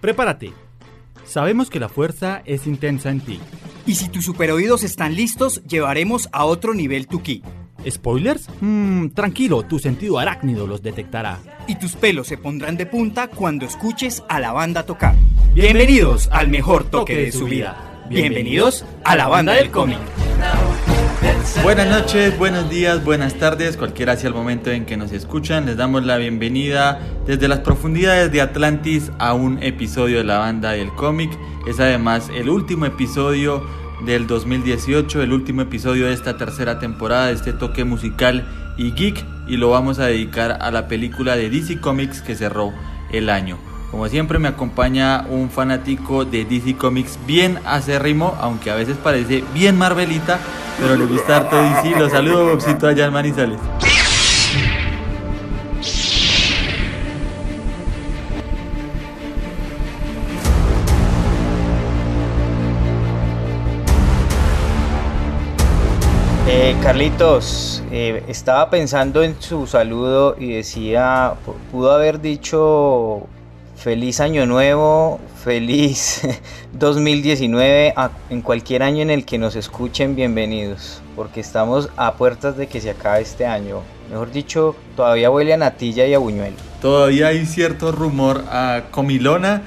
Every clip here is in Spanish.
Prepárate. Sabemos que la fuerza es intensa en ti. Y si tus superoídos están listos, llevaremos a otro nivel tu ki. ¿Spoilers? Mmm, tranquilo, tu sentido arácnido los detectará. Y tus pelos se pondrán de punta cuando escuches a la banda tocar. Bienvenidos al mejor toque de su vida. Bienvenidos a la banda del cómic. Buenas noches, buenos días, buenas tardes, cualquiera sea el momento en que nos escuchan, les damos la bienvenida desde las profundidades de Atlantis a un episodio de la banda del cómic. Es además el último episodio del 2018, el último episodio de esta tercera temporada de este toque musical y geek y lo vamos a dedicar a la película de DC Comics que cerró el año. Como siempre me acompaña un fanático de DC Comics bien acérrimo, aunque a veces parece bien Marvelita, pero le gusta harto DC. Lo saludo Bobcito allá en Manizales. Eh, Carlitos, eh, estaba pensando en su saludo y decía, pudo haber dicho feliz año nuevo, feliz 2019, en cualquier año en el que nos escuchen, bienvenidos, porque estamos a puertas de que se acabe este año. Mejor dicho, todavía huele a natilla y a buñuelo. Todavía hay cierto rumor a comilona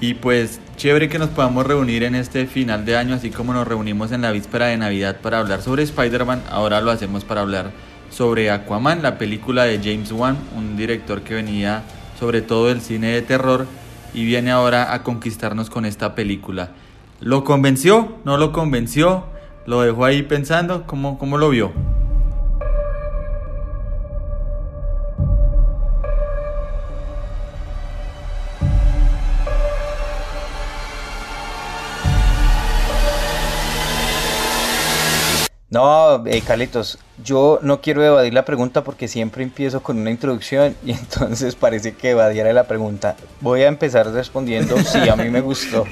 y pues chévere que nos podamos reunir en este final de año, así como nos reunimos en la víspera de Navidad para hablar sobre Spider-Man, ahora lo hacemos para hablar sobre Aquaman, la película de James Wan, un director que venía sobre todo del cine de terror y viene ahora a conquistarnos con esta película. ¿Lo convenció? ¿No lo convenció? ¿Lo dejó ahí pensando? ¿Cómo, cómo lo vio? No, eh, Carlitos, yo no quiero evadir la pregunta porque siempre empiezo con una introducción y entonces parece que evadiera la pregunta. Voy a empezar respondiendo, sí, a mí me gustó.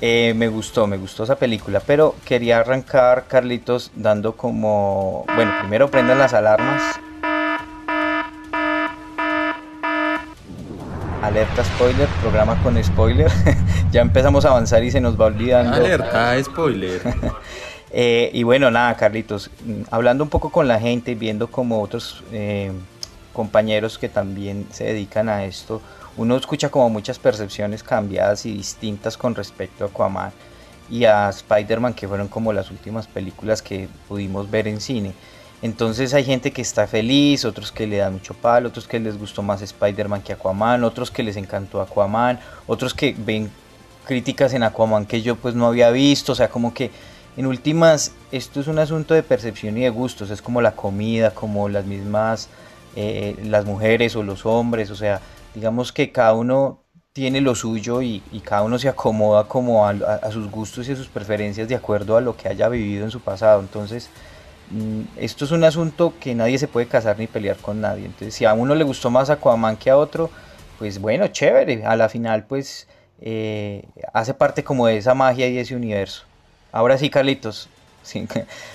Eh, me gustó, me gustó esa película, pero quería arrancar, Carlitos, dando como, bueno, primero prendan las alarmas. Alerta spoiler, programa con spoiler. ya empezamos a avanzar y se nos va olvidando. Alerta spoiler. Eh, y bueno, nada, Carlitos, hablando un poco con la gente viendo como otros eh, compañeros que también se dedican a esto, uno escucha como muchas percepciones cambiadas y distintas con respecto a Aquaman y a Spider-Man, que fueron como las últimas películas que pudimos ver en cine. Entonces hay gente que está feliz, otros que le dan mucho palo, otros que les gustó más Spider-Man que Aquaman, otros que les encantó Aquaman, otros que ven críticas en Aquaman que yo pues no había visto, o sea, como que en últimas, esto es un asunto de percepción y de gustos, es como la comida, como las mismas, eh, las mujeres o los hombres, o sea, digamos que cada uno tiene lo suyo y, cada uno se acomoda como a, sus gustos y a sus preferencias de acuerdo a lo que haya vivido en su pasado. Entonces, mm, esto es un asunto que nadie se puede casar ni pelear con nadie. Entonces, si a uno le gustó más Aquaman que a otro, pues bueno, chévere. A la final, pues eh, hace parte como de esa magia y ese universo. Ahora sí, Carlitos,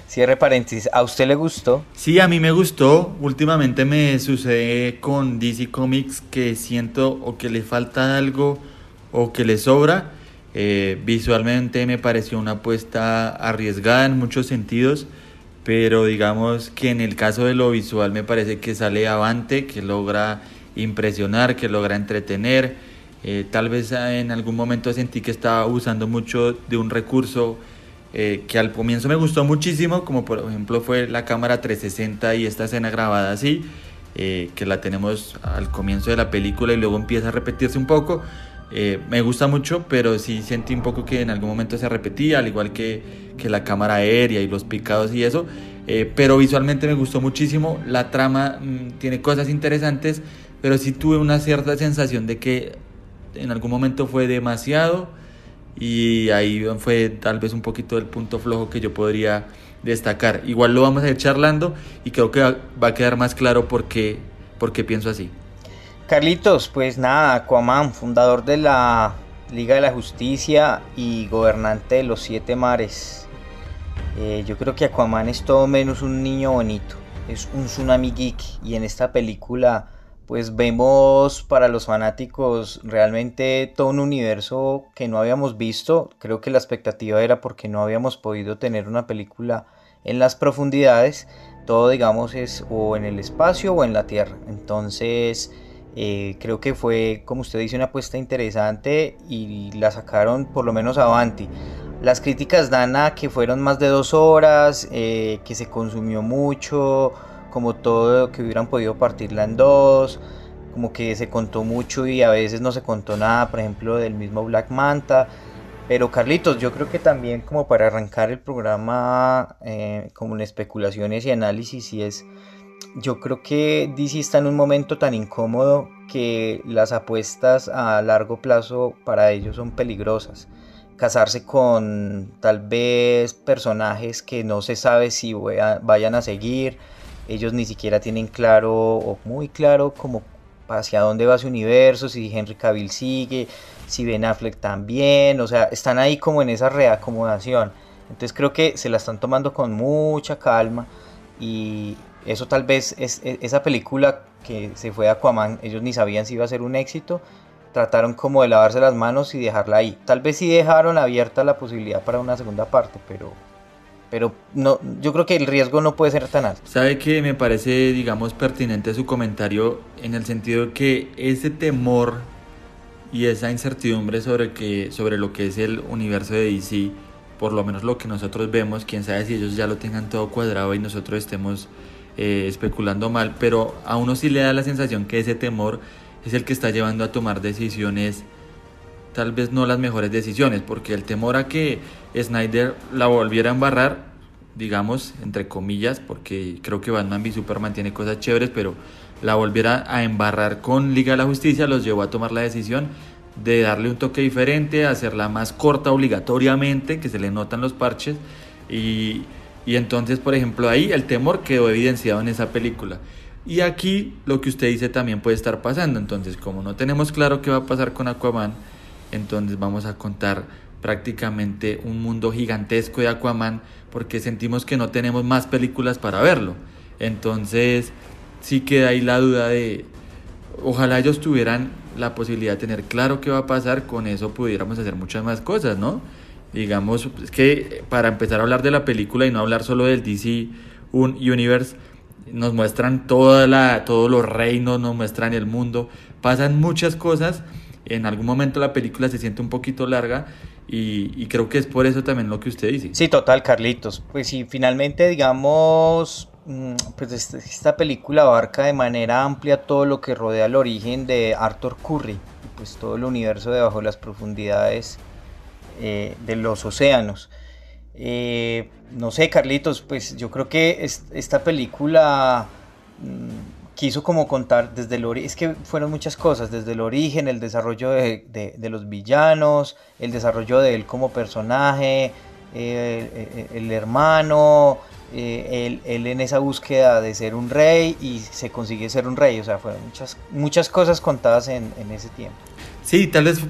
cierre paréntesis, ¿a usted le gustó? Sí, a mí me gustó. Últimamente me sucede con DC Comics que siento o que le falta algo o que le sobra. Eh, visualmente me pareció una apuesta arriesgada en muchos sentidos, pero digamos que en el caso de lo visual me parece que sale avante, que logra impresionar, que logra entretener. Eh, tal vez en algún momento sentí que estaba usando mucho de un recurso eh, que al comienzo me gustó muchísimo, como por ejemplo fue la cámara 360 y esta escena grabada así, eh, que la tenemos al comienzo de la película y luego empieza a repetirse un poco. Eh, me gusta mucho, pero sí sentí un poco que en algún momento se repetía, al igual que, que la cámara aérea y los picados y eso. pero visualmente me gustó muchísimo. La trama mm, tiene cosas interesantes, pero sí tuve una cierta sensación de que en algún momento fue demasiado y ahí fue tal vez un poquito el punto flojo que yo podría destacar. Igual lo vamos a ir charlando y creo que va a quedar más claro por qué, pienso así. Carlitos, pues nada, Aquaman, fundador de la Liga de la Justicia y gobernante de los siete mares. Eh, yo creo que Aquaman es todo menos un niño bonito, es un tsunami geek y en esta película pues vemos para los fanáticos realmente todo un universo que no habíamos visto. Creo que la expectativa era porque no habíamos podido tener una película en las profundidades. Todo digamos es o en el espacio o en la tierra. Entonces eh, creo que fue, como usted dice, una apuesta interesante y la sacaron por lo menos avanti. Las críticas dan a que fueron más de dos horas, eh, que se consumió mucho como todo que hubieran podido partirla en dos, como que se contó mucho y a veces no se contó nada, por ejemplo, del mismo Black Manta. Pero Carlitos, yo creo que también como para arrancar el programa eh, como en especulaciones y análisis, y es, yo creo que DC está en un momento tan incómodo que las apuestas a largo plazo para ellos son peligrosas. Casarse con tal vez personajes que no se sabe si vayan a seguir, ellos ni siquiera tienen claro o muy claro como hacia dónde va su universo, si Henry Cavill sigue, si Ben Affleck también, o sea, están ahí como en esa reacomodación. Entonces creo que se la están tomando con mucha calma y eso tal vez es, esa película que se fue a Aquaman, ellos ni sabían si iba a ser un éxito, trataron como de lavarse las manos y dejarla ahí. Tal vez sí dejaron abierta la posibilidad para una segunda parte, pero pero no, yo creo que el riesgo no puede ser tan alto. Sabe que me parece, digamos, pertinente su comentario en el sentido que ese temor y esa incertidumbre sobre, que, sobre lo que es el universo de DC, por lo menos lo que nosotros vemos, quién sabe si ellos ya lo tengan todo cuadrado y nosotros estemos eh, especulando mal, pero a uno sí le da la sensación que ese temor es el que está llevando a tomar decisiones tal vez no las mejores decisiones, porque el temor a que Snyder la volviera a embarrar, digamos, entre comillas, porque creo que Batman v Superman tiene cosas chéveres, pero la volviera a embarrar con Liga de la Justicia, los llevó a tomar la decisión de darle un toque diferente, hacerla más corta obligatoriamente, que se le notan los parches, y, y entonces, por ejemplo, ahí el temor quedó evidenciado en esa película. Y aquí lo que usted dice también puede estar pasando, entonces como no tenemos claro qué va a pasar con Aquaman, entonces vamos a contar prácticamente un mundo gigantesco de Aquaman porque sentimos que no tenemos más películas para verlo. Entonces sí queda ahí la duda de ojalá ellos tuvieran la posibilidad de tener claro qué va a pasar, con eso pudiéramos hacer muchas más cosas, ¿no? Digamos, es que para empezar a hablar de la película y no hablar solo del DC Universe, nos muestran toda la, todos los reinos, nos muestran el mundo, pasan muchas cosas en algún momento la película se siente un poquito larga y, creo que es por eso también lo que usted dice. Sí, total, Carlitos. Pues sí, finalmente, digamos, mm, pues esta película abarca de manera amplia todo lo que rodea el origen de Arthur Curry, pues todo el universo debajo de las profundidades eh, de los océanos. Eh, no sé, Carlitos, pues yo creo que esta película... Mm, quiso como contar desde el origen, es que fueron muchas cosas, desde el origen, el desarrollo de, los villanos, el desarrollo de él como personaje, el, hermano, eh, él, en esa búsqueda de ser un rey y se consigue ser un rey, o sea, fueron muchas, muchas cosas contadas en, en ese tiempo. Sí, tal vez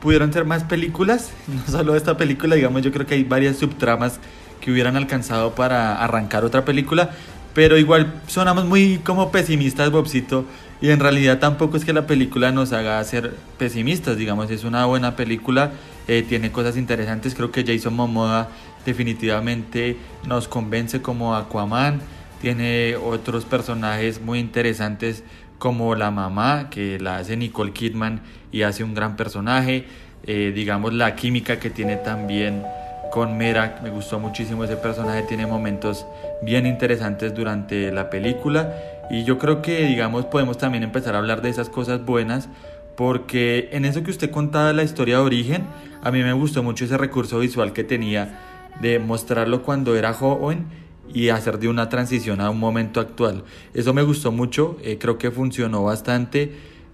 pudieron ser más películas, no solo esta película, digamos, yo creo que hay varias subtramas que hubieran alcanzado para arrancar otra película, pero igual sonamos muy como pesimistas, Bobcito. Y en realidad tampoco es que la película nos haga ser pesimistas, digamos, es una buena película, eh, tiene cosas interesantes, creo que Jason Momoa definitivamente nos convence como Aquaman, tiene otros personajes muy interesantes como la mamá, que la hace Nicole Kidman y hace un gran personaje, eh, digamos la química que tiene también con Mera, me gustó muchísimo ese personaje, tiene momentos bien interesantes durante la película y yo creo que digamos podemos también empezar a hablar de esas cosas buenas porque en eso que usted contaba la historia de origen, a mí me gustó mucho ese recurso visual que tenía de mostrarlo cuando era joven y hacer de una transición a un momento actual. Eso me gustó mucho, eh, creo que funcionó bastante.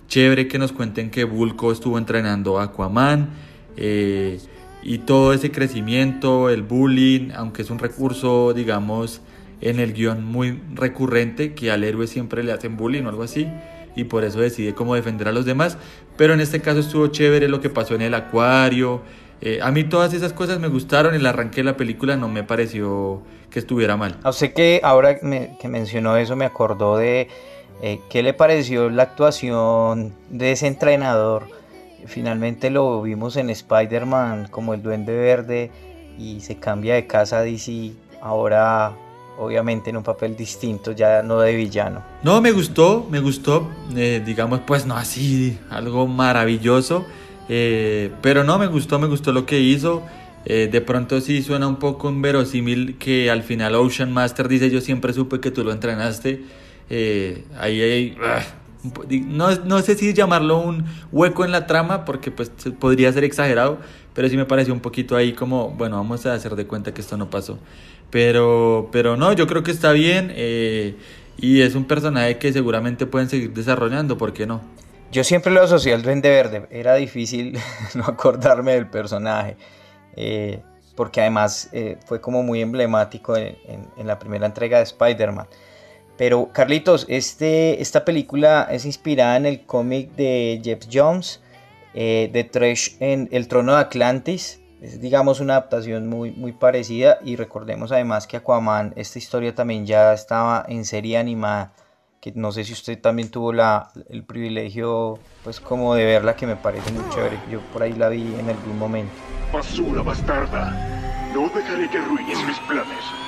Chévere que nos cuenten que Bulko estuvo entrenando a Aquaman. Eh, y todo ese crecimiento, el bullying, aunque es un recurso, digamos, en el guion muy recurrente, que al héroe siempre le hacen bullying o algo así, y por eso decide cómo defender a los demás, pero en este caso estuvo chévere lo que pasó en el acuario, eh, a mí todas esas cosas me gustaron, el arranque de la película no me pareció que estuviera mal. A usted que ahora que mencionó eso me acordó de Eh, ¿Qué le pareció la actuación de ese entrenador? Finalmente lo vimos en Spider-Man como el Duende Verde y se cambia de casa a DC ahora obviamente en un papel distinto, ya no de villano. No, me gustó, me gustó, eh, digamos, pues no así, algo maravilloso, eh, pero no, me gustó, me gustó lo que hizo. Eh, de pronto sí suena un poco inverosímil que al final Ocean Master dice yo siempre supe que tú lo entrenaste. ahí hay... No, no, sé si llamarlo un hueco en la trama porque pues podría ser exagerado, pero sí me pareció un poquito ahí como, bueno, vamos a hacer de cuenta que esto no pasó. Pero, pero no, yo creo que está bien eh, y es un personaje que seguramente pueden seguir desarrollando, ¿por qué no? Yo siempre lo asocié al Duende Verde, era difícil no acordarme del personaje, eh, porque además eh, fue como muy emblemático en, la primera entrega de Spider-Man. Pero Carlitos, este, esta película es inspirada en el cómic de Jeff Jones, de Trash en El Trono de Atlantis, es digamos una adaptación muy, muy parecida y recordemos además que Aquaman, esta historia también ya estaba en serie animada, que no sé si usted también tuvo la, el privilegio pues como de verla que me parece muy chévere, yo por ahí la vi en algún momento. Basura bastarda, no dejaré que arruines mis planes.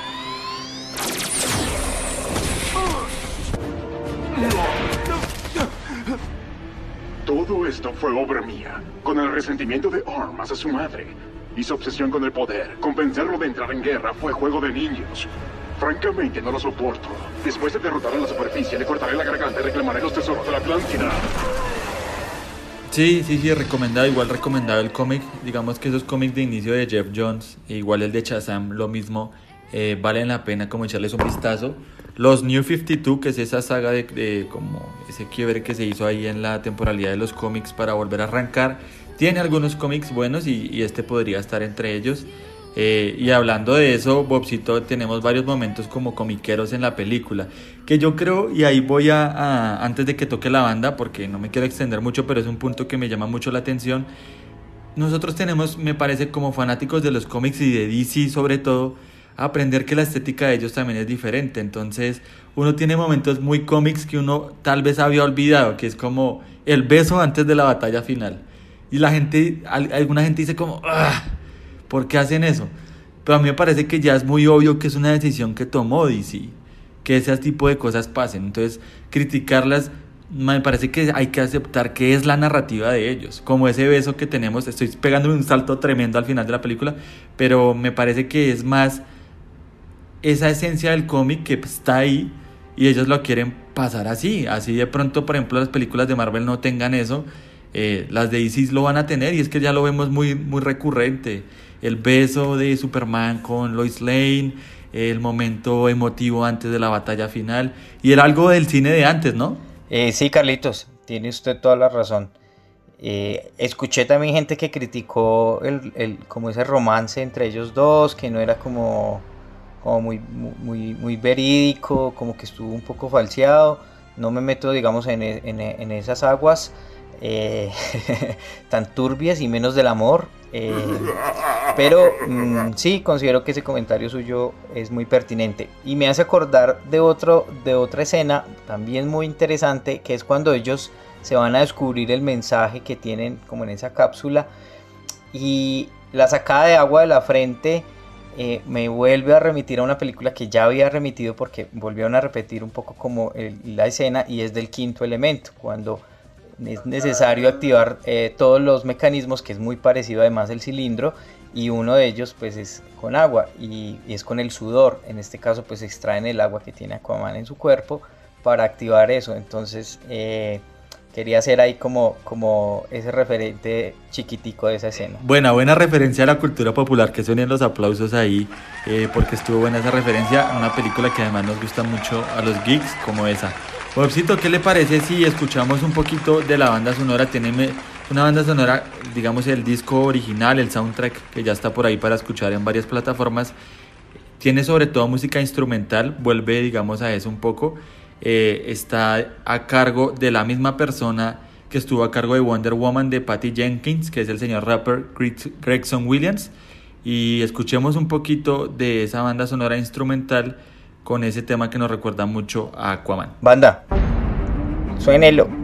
Todo esto fue obra mía, con el resentimiento de Armas a su madre y su obsesión con el poder. Convencerlo de entrar en guerra fue juego de niños. Francamente no lo soporto. Después de derrotar a la superficie, le cortaré la garganta y reclamaré los tesoros de la Atlántida. Sí, sí, sí, recomendado, igual recomendado el cómic. Digamos que esos cómics de inicio de Jeff Jones, igual el de Shazam, lo mismo, eh, valen la pena como echarles un vistazo. Los New 52, que es esa saga de, de como ese quiebre que se hizo ahí en la temporalidad de los cómics para volver a arrancar tiene algunos cómics buenos y, este podría estar entre ellos. Eh, y hablando de eso, Bobcito, tenemos varios momentos como comiqueros en la película, que yo creo, y ahí voy a, antes de que toque la banda, porque no me quiero extender mucho, pero es un punto que me llama mucho la atención. Nosotros tenemos, me parece, como fanáticos de los cómics y de DC sobre todo, aprender que la estética de ellos también es diferente. Entonces, uno tiene momentos muy cómics que uno tal vez había olvidado, que es como el beso antes de la batalla final. Y la gente, alguna gente dice como, ah, ¿por qué hacen eso? Pero a mí me parece que ya es muy obvio que es una decisión que tomó DC, que ese tipo de cosas pasen. Entonces, criticarlas, me parece que hay que aceptar que es la narrativa de ellos. Como ese beso que tenemos, estoy pegándome un salto tremendo al final de la película, pero me parece que es más esa esencia del cómic que está ahí y ellos lo quieren pasar así. Así de pronto, por ejemplo, las películas de Marvel no tengan eso eh, las de Isis lo van a tener y es que ya lo vemos muy, muy recurrente. El beso de Superman con Lois Lane, el momento emotivo antes de la batalla final. Y era algo del cine de antes, ¿no? Eh, sí, Carlitos, tiene usted toda la razón. Eh, escuché también gente que criticó el, el, como ese romance entre ellos dos, que no era como, como muy, muy, muy verídico, como que estuvo un poco falseado. No me meto, digamos, en, en, en esas aguas. Eh, tan turbias y menos del amor. Eh, pero mm, sí, considero que ese comentario suyo es muy pertinente. Y me hace acordar de, otro, de otra escena también muy interesante, que es cuando ellos se van a descubrir el mensaje que tienen como en esa cápsula. Y la sacada de agua de la frente eh, me vuelve a remitir a una película que ya había remitido porque volvieron a repetir un poco como la escena y es del quinto elemento, cuando es necesario activar eh, todos los mecanismos, que es muy parecido además el cilindro, y uno de ellos pues es con agua y, es con el sudor. En este caso pues extraen el agua que tiene Aquaman en su cuerpo para activar eso. Entonces eh, quería hacer ahí como, como ese referente chiquitico de esa escena. Buena, buena referencia a la cultura popular, que suenen los aplausos ahí, eh, porque estuvo buena esa referencia una película que además nos gusta mucho a los geeks como esa. Bobcito, ¿qué le parece si escuchamos un poquito de la banda sonora? Tiene una banda sonora, digamos el disco original, el soundtrack, que ya está por ahí para escuchar en varias plataformas. Tiene sobre todo música instrumental, vuelve, digamos, a eso un poco. Eh, está a cargo de la misma persona que estuvo a cargo de Wonder Woman de Patty Jenkins, que es el señor rapper Gregson Williams. Y escuchemos un poquito de esa banda sonora instrumental con ese tema que nos recuerda mucho a Aquaman. Banda. Suénelo.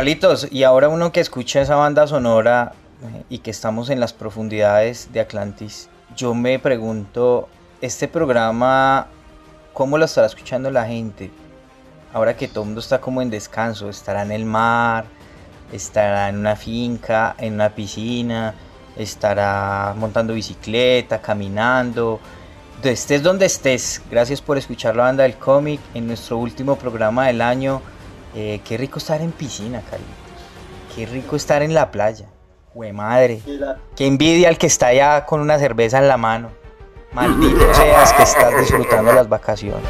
Carlitos, y ahora uno que escucha esa banda sonora eh, y que estamos en las profundidades de Atlantis, yo me pregunto, este programa, ¿cómo lo estará escuchando la gente? Ahora que todo mundo está como en descanso, estará en el mar, estará en una finca, en una piscina, estará montando bicicleta, caminando. Estés donde estés, gracias por escuchar la banda del cómic en nuestro último programa del año. Eh, qué rico estar en piscina, Carlitos. Qué rico estar en la playa. Hue madre. Qué envidia al que está allá con una cerveza en la mano. Maldito seas que estás disfrutando las vacaciones.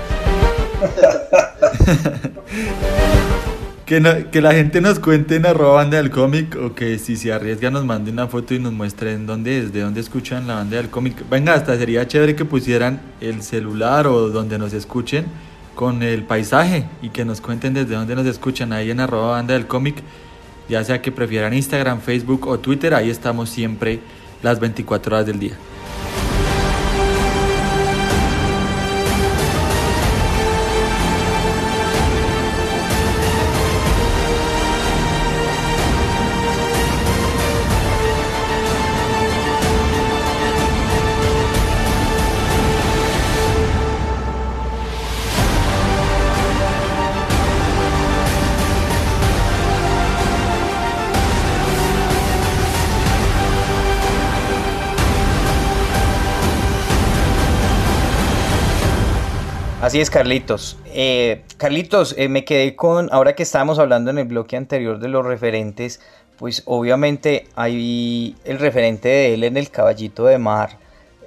que, que, la gente nos cuente en arroba banda del cómic o que si se arriesga nos mande una foto y nos muestren dónde es, de dónde escuchan la banda del cómic. Venga, hasta sería chévere que pusieran el celular o donde nos escuchen con el paisaje y que nos cuenten desde dónde nos escuchan ahí en arroba banda del cómic, ya sea que prefieran Instagram, Facebook o Twitter, ahí estamos siempre las 24 horas del día. Así es, Carlitos. Eh, Carlitos, eh, me quedé con, ahora que estábamos hablando en el bloque anterior de los referentes, pues obviamente hay el referente de él en el Caballito de Mar,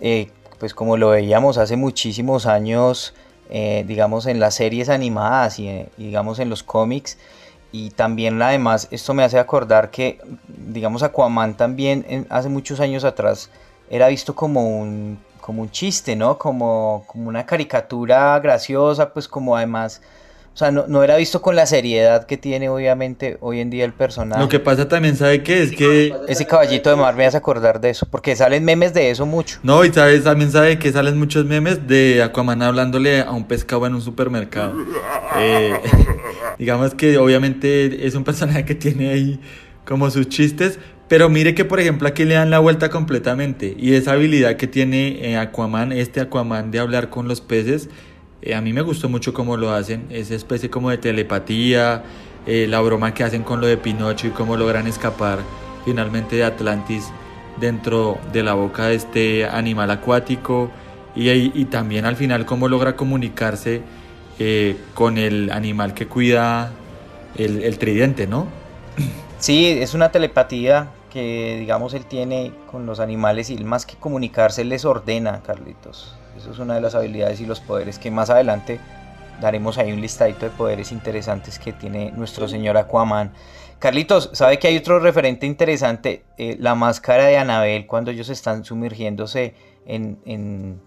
eh, pues como lo veíamos hace muchísimos años, digamos en las series animadas y, digamos en los cómics, y también además esto me hace acordar que, digamos, Aquaman también hace muchos años atrás era visto como un como un chiste, ¿no? Como, como una caricatura graciosa, pues como además, o sea, no, era visto con la seriedad que tiene obviamente hoy en día el personaje. Lo que pasa también, ¿sabe qué? Es que... Ese caballito de mar me hace acordar de eso, porque salen memes de eso mucho. No, y sabes, también sabe que salen muchos memes de Aquaman hablándole a un pescado en un supermercado. Eh, digamos que obviamente es un personaje que tiene ahí como sus chistes, pero mire que por ejemplo aquí le dan la vuelta completamente. Y esa habilidad que tiene eh, Aquaman, este Aquaman de hablar con los peces, eh, a mí me gustó mucho cómo lo hacen, esa especie como de telepatía, eh, la broma que hacen con lo de Pinocho y cómo logran escapar finalmente de Atlantis dentro de la boca de este animal acuático. Y, y también al final cómo logra comunicarse con el animal que cuida el tridente, ¿no? Sí, es una telepatía que, digamos, él tiene con los animales y más que comunicarse, les ordena, Carlitos. Eso es una de las habilidades y los poderes que más adelante daremos ahí un listadito de poderes interesantes que tiene nuestro señor Aquaman. Carlitos, ¿sabe que hay otro referente interesante? Eh, la máscara de Anabel cuando ellos están sumergiéndose en, en,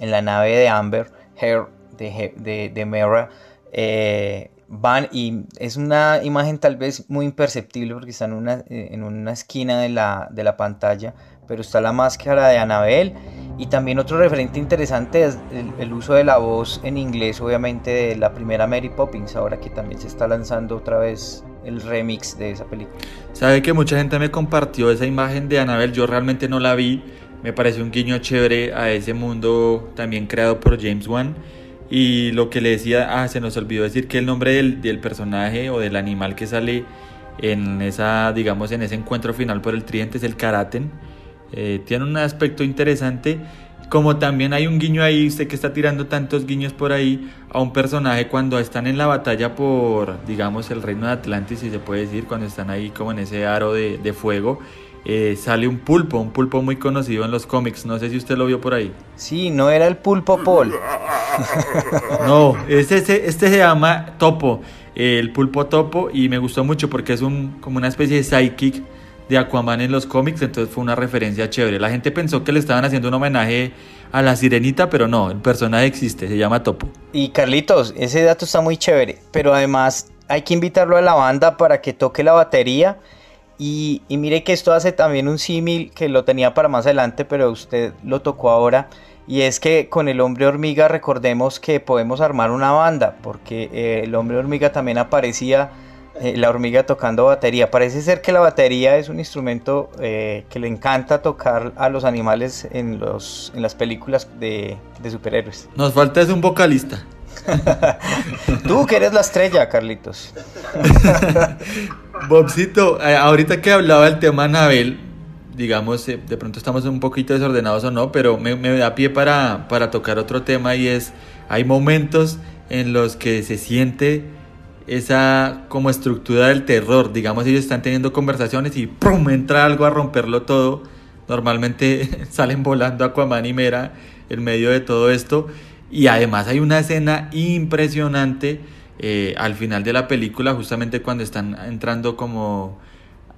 la nave de Amber, Hair de, de, de Mera. Eh, van y es una imagen tal vez muy imperceptible porque está en una, eh, en una esquina de la, de la pantalla, pero está la máscara de Annabelle y también otro referente interesante es el, uso de la voz en inglés, obviamente de la primera Mary Poppins, ahora que también se está lanzando otra vez el remix de esa película. Sabe que mucha gente me compartió esa imagen de Annabelle, yo realmente no la vi, me parece un guiño chévere a ese mundo también creado por James Wan Y lo que le decía, ah, se nos olvidó decir que el nombre del, del personaje o del animal que sale en esa, digamos, en ese encuentro final por el tridente es el Karaten. Eh, tiene un aspecto interesante. Como también hay un guiño ahí, usted que está tirando tantos guiños por ahí, a un personaje cuando están en la batalla por, digamos, el reino de Atlantis, si se puede decir, cuando están ahí como en ese aro de, de fuego, eh, sale un pulpo, un pulpo muy conocido en los cómics. No sé si usted lo vio por ahí. Sí, no era el pulpo Paul. no, este, este se llama Topo, el pulpo Topo, y me gustó mucho porque es un, como una especie de psychic de Aquaman en los cómics, entonces fue una referencia chévere. La gente pensó que le estaban haciendo un homenaje a la sirenita, pero no, el personaje existe, se llama Topo. Y Carlitos, ese dato está muy chévere, pero además hay que invitarlo a la banda para que toque la batería y, mire que esto hace también un símil que lo tenía para más adelante, pero usted lo tocó ahora. Y es que con el hombre hormiga recordemos que podemos armar una banda, porque eh, el hombre hormiga también aparecía eh, la hormiga tocando batería. Parece ser que la batería es un instrumento eh, que le encanta tocar a los animales en, los, en las películas de, de superhéroes. Nos falta es un vocalista. Tú que eres la estrella, Carlitos. Bobcito, eh, ahorita que hablaba del tema Anabel, digamos, eh, de pronto estamos un poquito desordenados o no, pero me, da pie para, para tocar otro tema y es, hay momentos en los que se siente esa como estructura del terror, digamos, ellos están teniendo conversaciones y ¡pum! entra algo a romperlo todo. Normalmente salen volando Aquaman y Mera en medio de todo esto y además hay una escena impresionante eh, al final de la película, justamente cuando están entrando como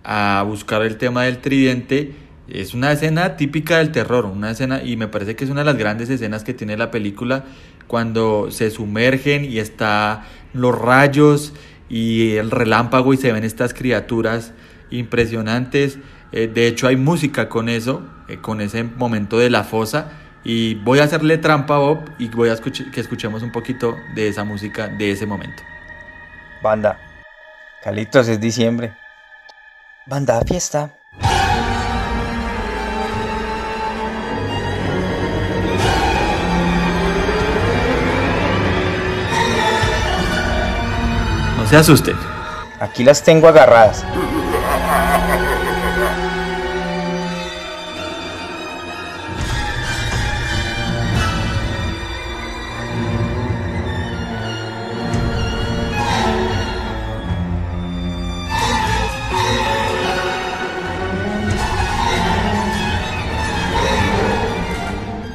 a buscar el tema del tridente. Es una escena típica del terror, una escena, y me parece que es una de las grandes escenas que tiene la película, cuando se sumergen y está los rayos y el relámpago y se ven estas criaturas impresionantes. Eh, de hecho hay música con eso, eh, con ese momento de la fosa y voy a hacerle trampa a Bob y voy a que escuchemos un poquito de esa música de ese momento. Banda. Calitos, es diciembre. Banda fiesta. No se asusten. Aquí las tengo agarradas.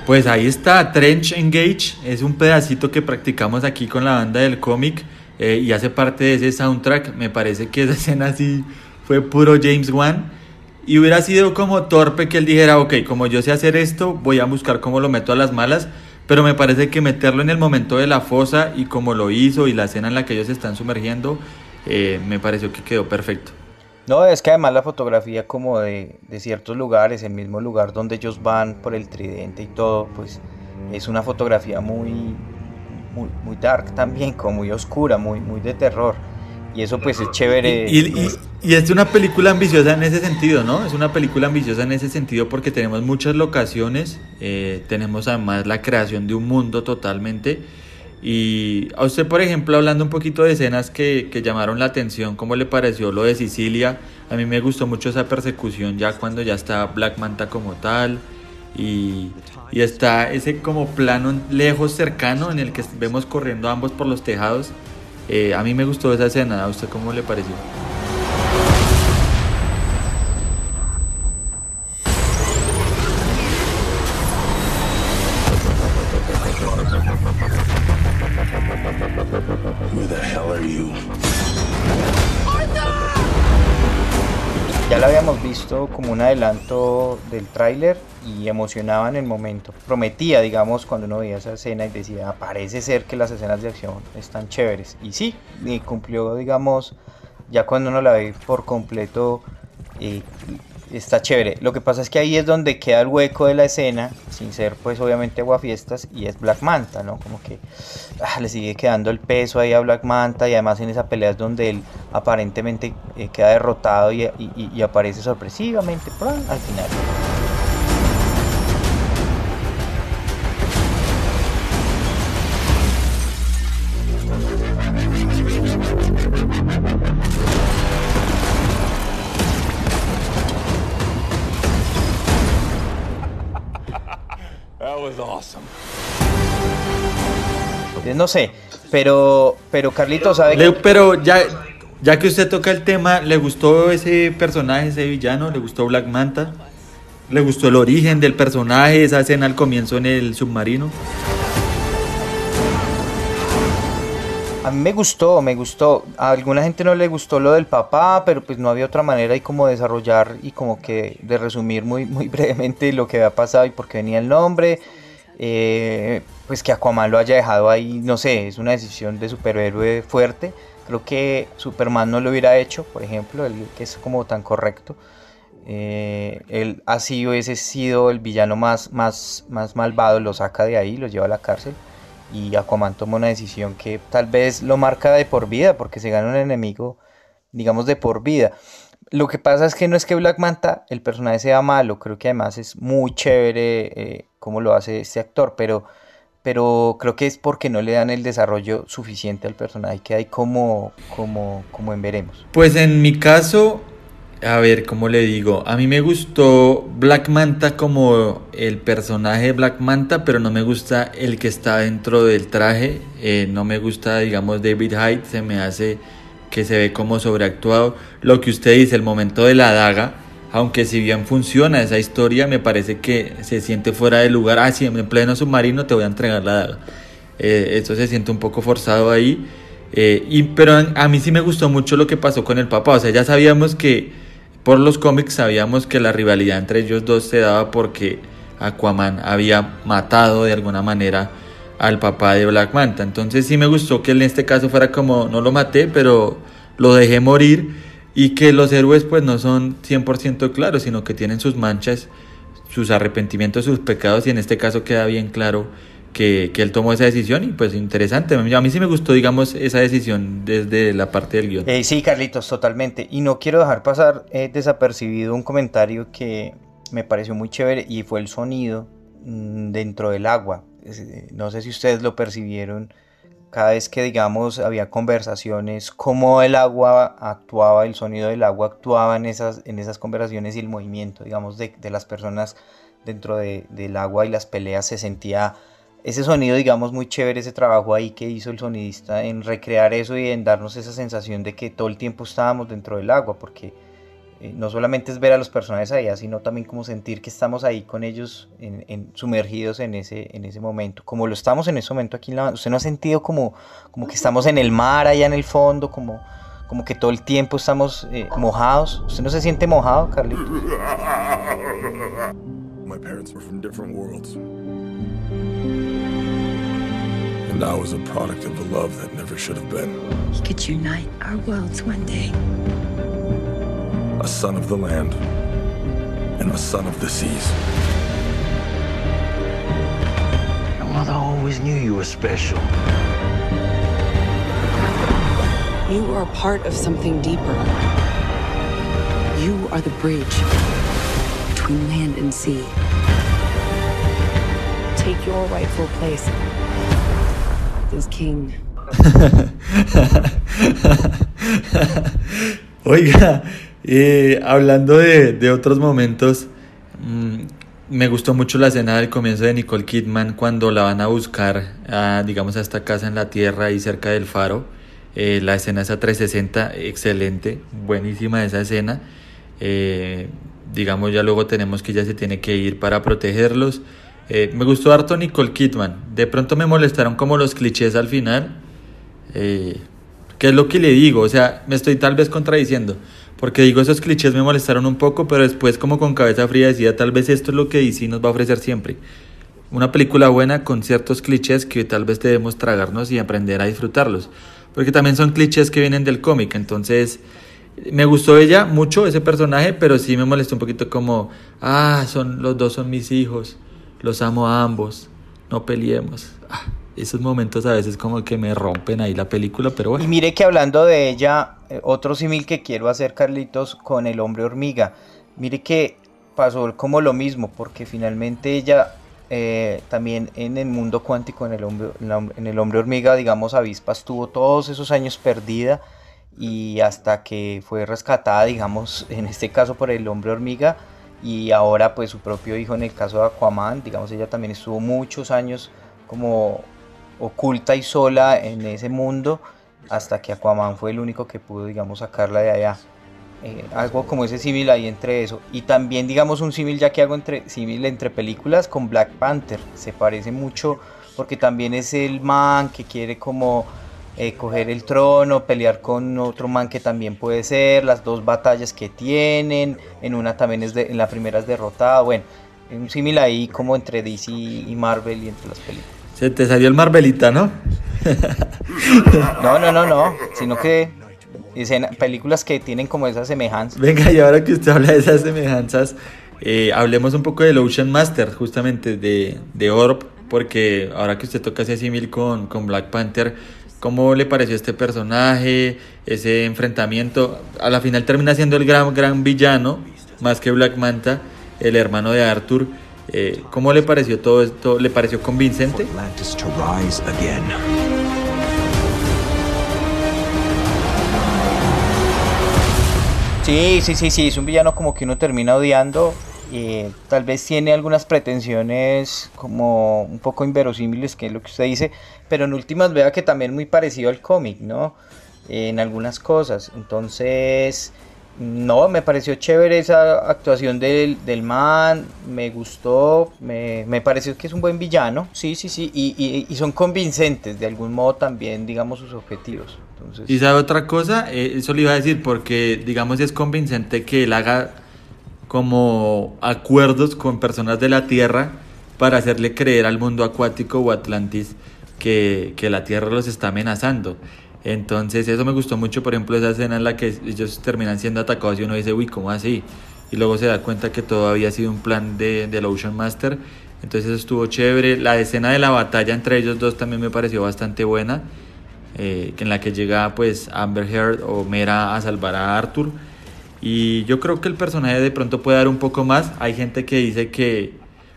Pues ahí está, Trench Engage, es un pedacito que practicamos aquí con la banda del cómic eh, y hace parte de ese soundtrack. Me parece que esa escena sí fue puro James Wan. Y hubiera sido como torpe que él dijera, ok, como yo sé hacer esto, voy a buscar cómo lo meto a las malas. Pero me parece que meterlo en el momento de la fosa y como lo hizo y la escena en la que ellos están sumergiendo, eh, me pareció que quedó perfecto. No, es que además la fotografía como de, ciertos lugares, el mismo lugar donde ellos van por el tridente y todo, pues es una fotografía muy, muy, dark también, como muy oscura, muy, muy de terror. Y eso pues es chévere. Y, y, es una película ambiciosa en ese sentido, ¿no? Es una película ambiciosa en ese sentido porque tenemos muchas locaciones, eh, tenemos además la creación de un mundo totalmente y a usted, por ejemplo, hablando un poquito de escenas que, que, llamaron la atención, ¿cómo le pareció lo de Sicilia? A mí me gustó mucho esa persecución ya cuando ya está Black Manta como tal y, y está ese como plano lejos, cercano, en el que vemos corriendo ambos por los tejados. Eh, a mí me gustó esa escena, ¿a usted cómo le pareció? Del tráiler y emocionaba en el momento. Prometía, digamos, cuando uno veía esa escena y decía, parece ser que las escenas de acción están chéveres. Y sí, y cumplió, digamos, ya cuando uno la ve por completo, eh, está chévere. Lo que pasa es que ahí es donde queda el hueco de la escena, sin ser pues obviamente Aguafiestas, y es Black Manta, ¿no? Como que ah, le sigue quedando el peso ahí a Black Manta y además en esa pelea es donde él aparentemente eh, queda derrotado y, y, aparece sorpresivamente al final. No sé, pero, pero Carlito sabe que... Pero ya, ya que usted toca el tema, ¿le gustó ese personaje, ese villano? ¿Le gustó Black Manta? ¿Le gustó el origen del personaje, esa escena al comienzo en el submarino? A mí me gustó, me gustó. A alguna gente no le gustó lo del papá, pero pues no había otra manera y como desarrollar y como que de resumir muy, muy brevemente lo que había pasado y por qué venía el nombre. Eh, pues que Aquaman lo haya dejado ahí, no sé, es una decisión de superhéroe fuerte. Creo que Superman no lo hubiera hecho, por ejemplo, el que es como tan correcto. Eh, él así hubiese sido el villano más, más, más malvado, lo saca de ahí, lo lleva a la cárcel. Y Aquaman toma una decisión que tal vez lo marca de por vida, porque se gana un enemigo, digamos, de por vida. Lo que pasa es que no es que Black Manta, el personaje sea malo, creo que además es muy chévere eh, como lo hace este actor, pero, pero creo que es porque no le dan el desarrollo suficiente al personaje que hay como, como, como en veremos. Pues en mi caso, a ver, ¿cómo le digo? A mí me gustó Black Manta como el personaje de Black Manta, pero no me gusta el que está dentro del traje. Eh, no me gusta, digamos, David Hyde, se me hace que se ve como sobreactuado. Lo que usted dice, el momento de la daga, aunque si bien funciona esa historia, me parece que se siente fuera de lugar. Ah, sí, en pleno submarino te voy a entregar la daga. Eh, eso se siente un poco forzado ahí. Eh, y, pero a mí sí me gustó mucho lo que pasó con el papá. O sea, ya sabíamos que por los cómics sabíamos que la rivalidad entre ellos dos se daba porque Aquaman había matado de alguna manera al papá de Black Manta. Entonces sí me gustó que en este caso fuera como no lo maté, pero lo dejé morir y que los héroes pues no son 100% claros, sino que tienen sus manchas, sus arrepentimientos, sus pecados y en este caso queda bien claro que, él tomó esa decisión y pues interesante. A mí sí me gustó, digamos, esa decisión desde la parte del guion. Eh, sí, Carlitos, totalmente. Y no quiero dejar pasar eh, desapercibido un comentario que me pareció muy chévere y fue el sonido mm, dentro del agua. Eh, no sé si ustedes lo percibieron cada vez que digamos había conversaciones, cómo el agua actuaba, el sonido del agua actuaba en esas, en esas conversaciones y el movimiento, digamos, de, de las personas dentro de, del agua y las peleas se sentía ese sonido, digamos, muy chévere, ese trabajo ahí que hizo el sonidista en recrear eso y en darnos esa sensación de que todo el tiempo estábamos dentro del agua, porque eh, no solamente es ver a los personajes allá, sino también como sentir que estamos ahí con ellos en, sumergidos en ese, en ese momento. Como lo estamos en ese momento aquí en la ¿usted no ha sentido como, como que estamos en el mar allá en el fondo, como, como que todo el tiempo estamos eh, mojados? ¿Usted no se siente mojado, Carlito? My parents were from different worlds. And I was a product of the love that never should have been. He could unite our worlds one day. A son of the land and a son of the seas. Your mother always knew you were special. You are a part of something deeper. You are the bridge between land and sea. Take your rightful place as king. Oiga, eh, hablando de, otros momentos, mm, me gustó mucho la escena del comienzo de Nicole Kidman cuando la van a buscar, a, digamos, a esta casa en la tierra y cerca del faro. Eh, la escena esa 360, excelente, buenísima esa escena. Eh, digamos, ya luego tenemos que ya se tiene que ir para protegerlos. Eh, me gustó harto Nicole Kidman. De pronto me molestaron como los clichés al final. Eh, ¿Qué es lo que le digo? O sea, me estoy tal vez contradiciendo. Porque digo, esos clichés me molestaron un poco, pero después como con cabeza fría decía, tal vez esto es lo que DC nos va a ofrecer siempre. Una película buena con ciertos clichés que tal vez debemos tragarnos y aprender a disfrutarlos. Porque también son clichés que vienen del cómic. Entonces, me gustó ella mucho, ese personaje, pero sí me molestó un poquito como, ah, son, los dos son mis hijos los amo a ambos, no peleemos. Ah, esos momentos a veces como que me rompen ahí la película, pero bueno. Y mire que hablando de ella, otro símil que quiero hacer, Carlitos, con el hombre hormiga. Mire que pasó como lo mismo, porque finalmente ella eh, también en el mundo cuántico, en el, hombre, en el hombre hormiga, digamos, avispa estuvo todos esos años perdida y hasta que fue rescatada, digamos, en este caso por el hombre hormiga, y ahora pues su propio hijo en el caso de Aquaman, digamos ella también estuvo muchos años como oculta y sola en ese mundo hasta que Aquaman fue el único que pudo, digamos, sacarla de allá. Eh, algo como ese símil ahí entre eso. Y también, digamos, un símil ya que hago entre símil entre películas con Black Panther. Se parece mucho porque también es el man que quiere como eh, coger el trono, pelear con otro man que también puede ser, las dos batallas que tienen, en una también es de, en la primera es derrotada, bueno, un símil ahí como entre DC y Marvel y entre las películas. Se te salió el Marvelita, ¿no? no, no, no, no, sino que dicen películas que tienen como esas semejanzas. Venga, y ahora que usted habla de esas semejanzas, eh, hablemos un poco del Ocean Master, justamente de, de Orb, porque ahora que usted toca ese símil con, con Black Panther, ¿Cómo le pareció este personaje, ese enfrentamiento? A la final termina siendo el gran, gran villano, más que Black Manta, el hermano de Arthur. Eh, ¿Cómo le pareció todo esto? ¿Le pareció convincente? Sí, sí, sí, sí, es un villano como que uno termina odiando. Eh, tal vez tiene algunas pretensiones como un poco inverosímiles, que es lo que usted dice, pero en últimas vea que también muy parecido al cómic, ¿no? en algunas cosas. Entonces, no, me pareció chévere esa actuación del, del man, me gustó, me, me, pareció que es un buen villano, sí, sí, sí, y, y, son convincentes de algún modo también, digamos, sus objetivos. Entonces... Y sabe otra cosa, eh, eso le iba a decir, porque digamos es convincente que él haga como acuerdos con personas de la Tierra para hacerle creer al mundo acuático o Atlantis que, que, la Tierra los está amenazando. Entonces eso me gustó mucho, por ejemplo, esa escena en la que ellos terminan siendo atacados y uno dice, uy, ¿cómo así? Y luego se da cuenta que todo había sido un plan de, del Ocean Master. Entonces eso estuvo chévere. La escena de la batalla entre ellos dos también me pareció bastante buena. Eh, en la que llega pues Amber Heard o Mera a salvar a Arthur. Y yo creo que el personaje de pronto puede dar un poco más. Hay gente que dice que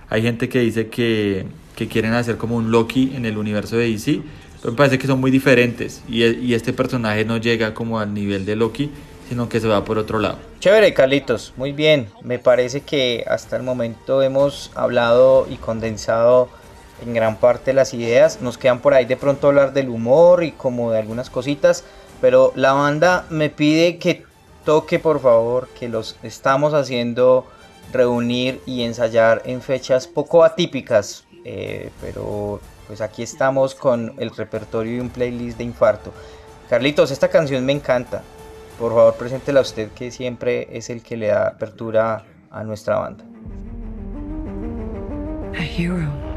hay gente que dice que, que quieren hacer como un Loki en el universo de DC. Pero me parece que son muy diferentes y, y este personaje no llega como al nivel de Loki, sino que se va por otro lado. Chévere, Carlitos, muy bien. Me parece que hasta el momento hemos hablado y condensado en gran parte las ideas. Nos quedan por ahí de pronto hablar del humor y como de algunas cositas, pero la banda me pide que toque por favor que los estamos haciendo reunir y ensayar en fechas poco atípicas, eh, pero pues aquí estamos con el repertorio y un playlist de infarto. Carlitos, esta canción me encanta. Por favor, preséntela a usted que siempre es el que le da apertura a nuestra banda. A hero.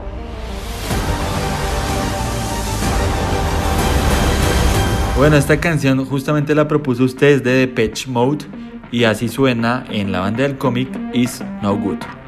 Bueno, esta canción justamente la propuso usted de Depeche Mode y así suena en la banda del cómic Is No Good.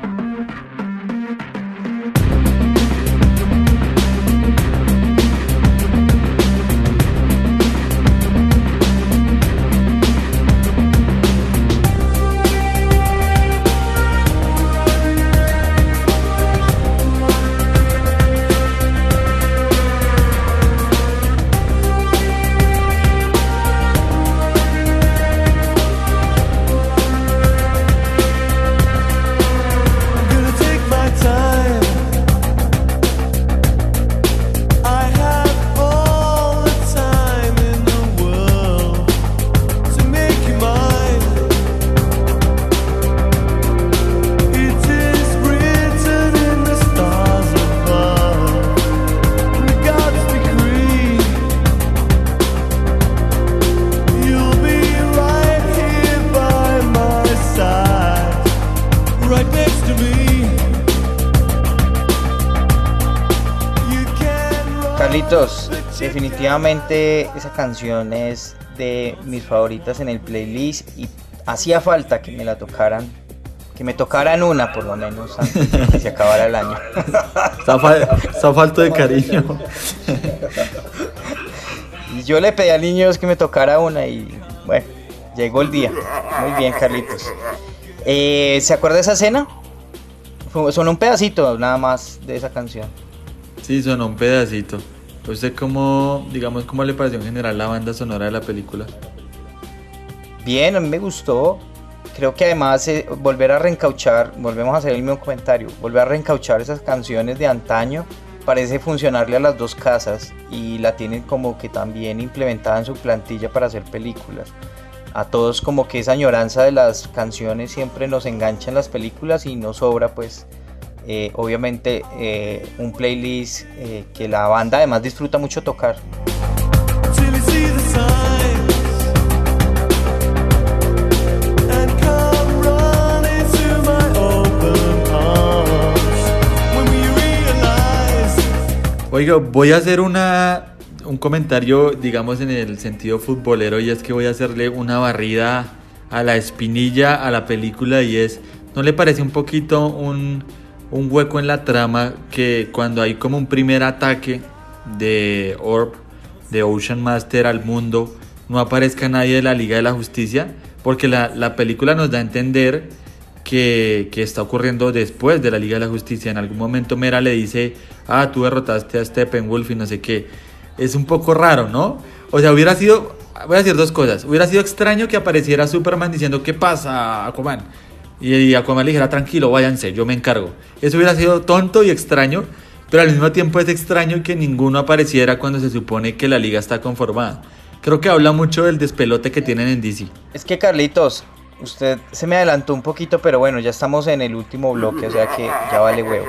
Definitivamente esa canción es de mis favoritas en el playlist y hacía falta que me la tocaran, que me tocaran una por lo menos antes de que se acabara el año. Está, falta de cariño. y yo le pedí a niños que me tocara una y bueno, llegó el día. Muy bien, Carlitos. Eh, ¿Se acuerda de esa escena? Sonó un pedacito nada más de esa canción. Sí, sonó un pedacito. ¿Usted cómo, digamos, cómo le pareció en general la banda sonora de la película? Bien, a mí me gustó. Creo que además eh, volver a reencauchar, volvemos a hacer el mismo comentario, volver a reencauchar esas canciones de antaño parece funcionarle a las dos casas y la tienen como que también implementada en su plantilla para hacer películas. A todos como que esa añoranza de las canciones siempre nos engancha en las películas y nos sobra pues eh, obviamente eh, un playlist eh, que la banda además disfruta mucho tocar. Oiga, voy a hacer una, un comentario, digamos, en el sentido futbolero, y es que voy a hacerle una barrida a la espinilla a la película, y es, ¿no le parece un poquito un, un hueco en la trama que cuando hay como un primer ataque de Orb, de Ocean Master al mundo, no aparezca nadie de la Liga de la Justicia? Porque la, la película nos da a entender que, que, está ocurriendo después de la Liga de la Justicia. En algún momento Mera le dice, ah, tú derrotaste a Steppenwolf y no sé qué. Es un poco raro, ¿no? O sea, hubiera sido, voy a decir dos cosas. Hubiera sido extraño que apareciera Superman diciendo, ¿qué pasa, Aquaman? Y Aquaman le dijera, tranquilo, váyanse, yo me encargo. Eso hubiera sido tonto y extraño, pero al mismo tiempo es extraño que ninguno apareciera cuando se supone que la liga está conformada. Creo que habla mucho del despelote que tienen en DC. Es que Carlitos, Usted se me adelantó un poquito, pero bueno, ya estamos en el último bloque, o sea que ya vale huevo.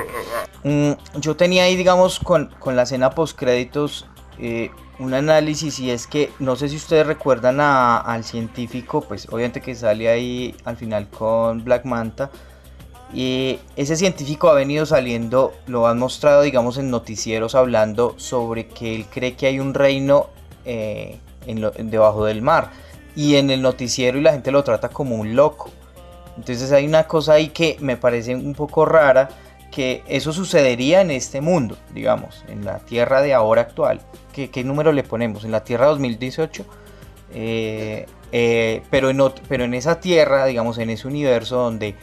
Mm, yo tenía ahí, digamos, con, con la escena post créditos, eh, un análisis y es que no sé si ustedes recuerdan al científico, pues obviamente que sale ahí al final con Black Manta. Y ese científico ha venido saliendo, lo han mostrado, digamos, en noticieros hablando sobre que él cree que hay un reino eh, en debajo del mar y en el noticiero y la gente lo trata como un loco. Entonces hay una cosa ahí que me parece un poco rara, que eso sucedería en este mundo, digamos, en la Tierra de ahora actual. ¿Qué, número le ponemos? En la Tierra 2018. Eh, eh, pero, en, pero en esa Tierra, digamos, en ese universo donde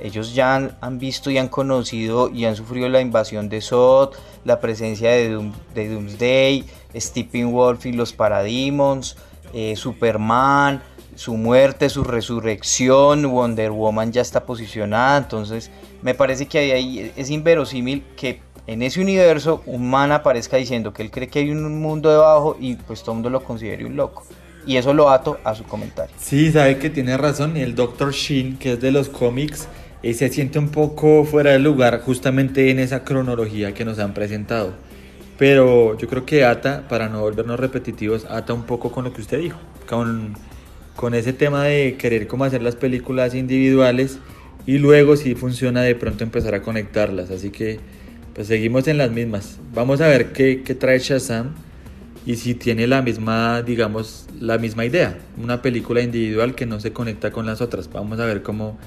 ellos ya han, visto y han conocido y han sufrido la invasión de Sod, la presencia de, de Doomsday, Stephen Wolf y los Parademons, eh, Superman, su muerte, su resurrección, Wonder Woman ya está posicionada, entonces me parece que ahí es inverosímil que en ese universo un man aparezca diciendo que él cree que hay un mundo debajo y pues todo el mundo lo considere un loco. Y eso lo ato a su comentario. Sí, sabe que tiene razón. El Dr. Shin, que es de los cómics, eh, se siente un poco fuera de lugar justamente en esa cronología que nos han presentado. Pero yo creo que ata, para no volvernos repetitivos, ata un poco con lo que usted dijo, con, con ese tema de querer cómo hacer las películas individuales y luego si funciona de pronto empezar a conectarlas. Así que pues seguimos en las mismas. Vamos a ver qué, qué trae Shazam y si tiene la misma, digamos, la misma idea. Una película individual que no se conecta con las otras. Vamos a ver cómo,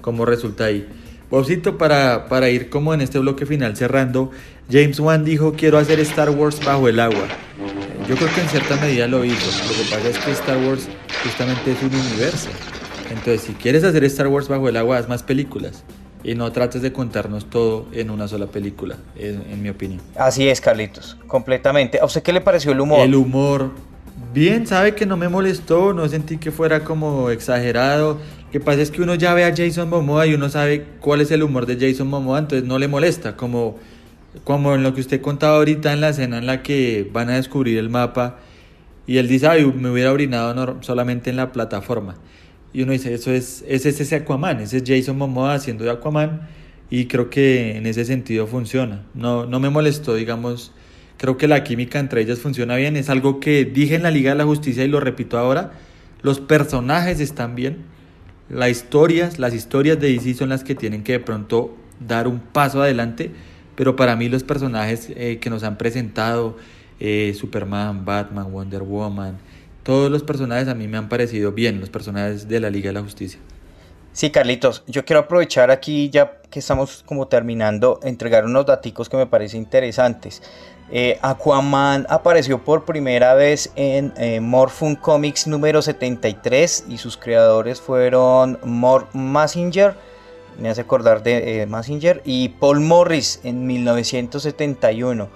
cómo resulta ahí. Bobcito, para, para ir como en este bloque final cerrando, James Wan dijo quiero hacer Star Wars bajo el agua. Yo creo que en cierta medida lo hizo. Lo que pasa es que Star Wars justamente es un universo. Entonces, si quieres hacer Star Wars bajo el agua, haz más películas. Y no trates de contarnos todo en una sola película, en, en mi opinión. Así es, Carlitos, completamente. ¿A usted qué le pareció el humor? El humor, bien, sabe que no me molestó, no sentí que fuera como exagerado que pasa es que uno ya ve a Jason Momoa y uno sabe cuál es el humor de Jason Momoa, entonces no le molesta, como, como en lo que usted contaba ahorita en la escena en la que van a descubrir el mapa y él dice, ay, me hubiera orinado solamente en la plataforma. Y uno dice, eso es, ese es ese Aquaman, ese es Jason Momoa haciendo de Aquaman y creo que en ese sentido funciona. No, no me molestó, digamos, creo que la química entre ellas funciona bien, es algo que dije en la Liga de la Justicia y lo repito ahora, los personajes están bien las historias, las historias de DC son las que tienen que de pronto dar un paso adelante, pero para mí los personajes eh, que nos han presentado, eh, Superman, Batman, Wonder Woman, todos los personajes a mí me han parecido bien, los personajes de la Liga de la Justicia. Sí, Carlitos, yo quiero aprovechar aquí, ya que estamos como terminando, entregar unos datos que me parecen interesantes. Eh, Aquaman apareció por primera vez en eh, Morphin Comics número 73 y sus creadores fueron Mort Massinger, me hace acordar de eh, Massinger, y Paul Morris en 1971.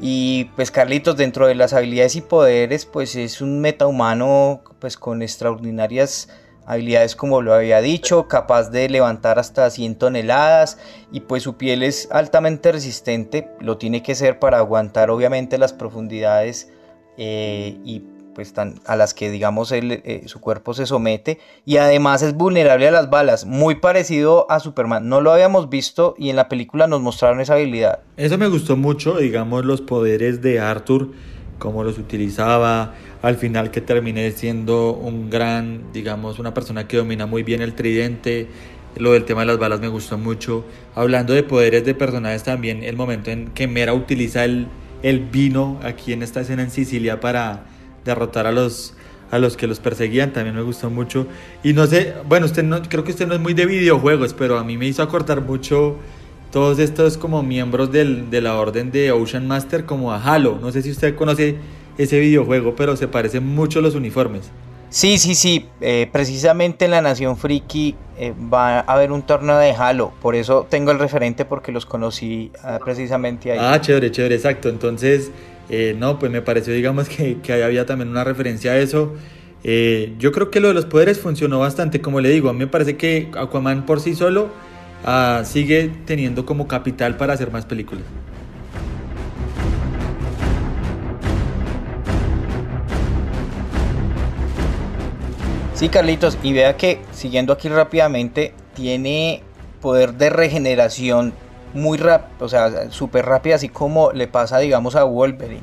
Y pues Carlitos, dentro de las habilidades y poderes, pues es un metahumano pues con extraordinarias habilidades como lo había dicho, capaz de levantar hasta 100 toneladas y pues su piel es altamente resistente, lo tiene que ser para aguantar obviamente las profundidades eh, y pues a las que digamos eh, su cuerpo se somete y además es vulnerable a las balas, muy parecido a Superman. No lo habíamos visto y en la película nos mostraron esa habilidad. Eso me gustó mucho, digamos los poderes de Arthur, cómo los utilizaba, al final que terminé siendo un gran, digamos, una persona que domina muy bien el tridente. Lo del tema de las balas me gustó mucho. Hablando de poderes de personajes también, el momento en que Mera utiliza el, el vino aquí en esta escena en Sicilia para derrotar a los a los que los perseguían también me gustó mucho y no sé bueno usted no creo que usted no es muy de videojuegos pero a mí me hizo acortar mucho todos estos como miembros del, de la orden de Ocean Master como a Halo no sé si usted conoce ese videojuego pero se parecen mucho los uniformes Sí, sí, sí. Eh, precisamente en la Nación Friki eh, va a haber un torneo de Halo. Por eso tengo el referente porque los conocí ah, precisamente ahí. Ah, chévere, chévere, exacto. Entonces, eh, no, pues me pareció, digamos, que, que, había también una referencia a eso. Eh, yo creo que lo de los poderes funcionó bastante, como le digo, a mí me parece que Aquaman por sí solo uh, sigue teniendo como capital para hacer más películas. Sí, Carlitos, y vea que siguiendo aquí rápidamente, tiene poder de regeneración muy rápido, o sea, súper rápida, así como le pasa, digamos, a Wolverine.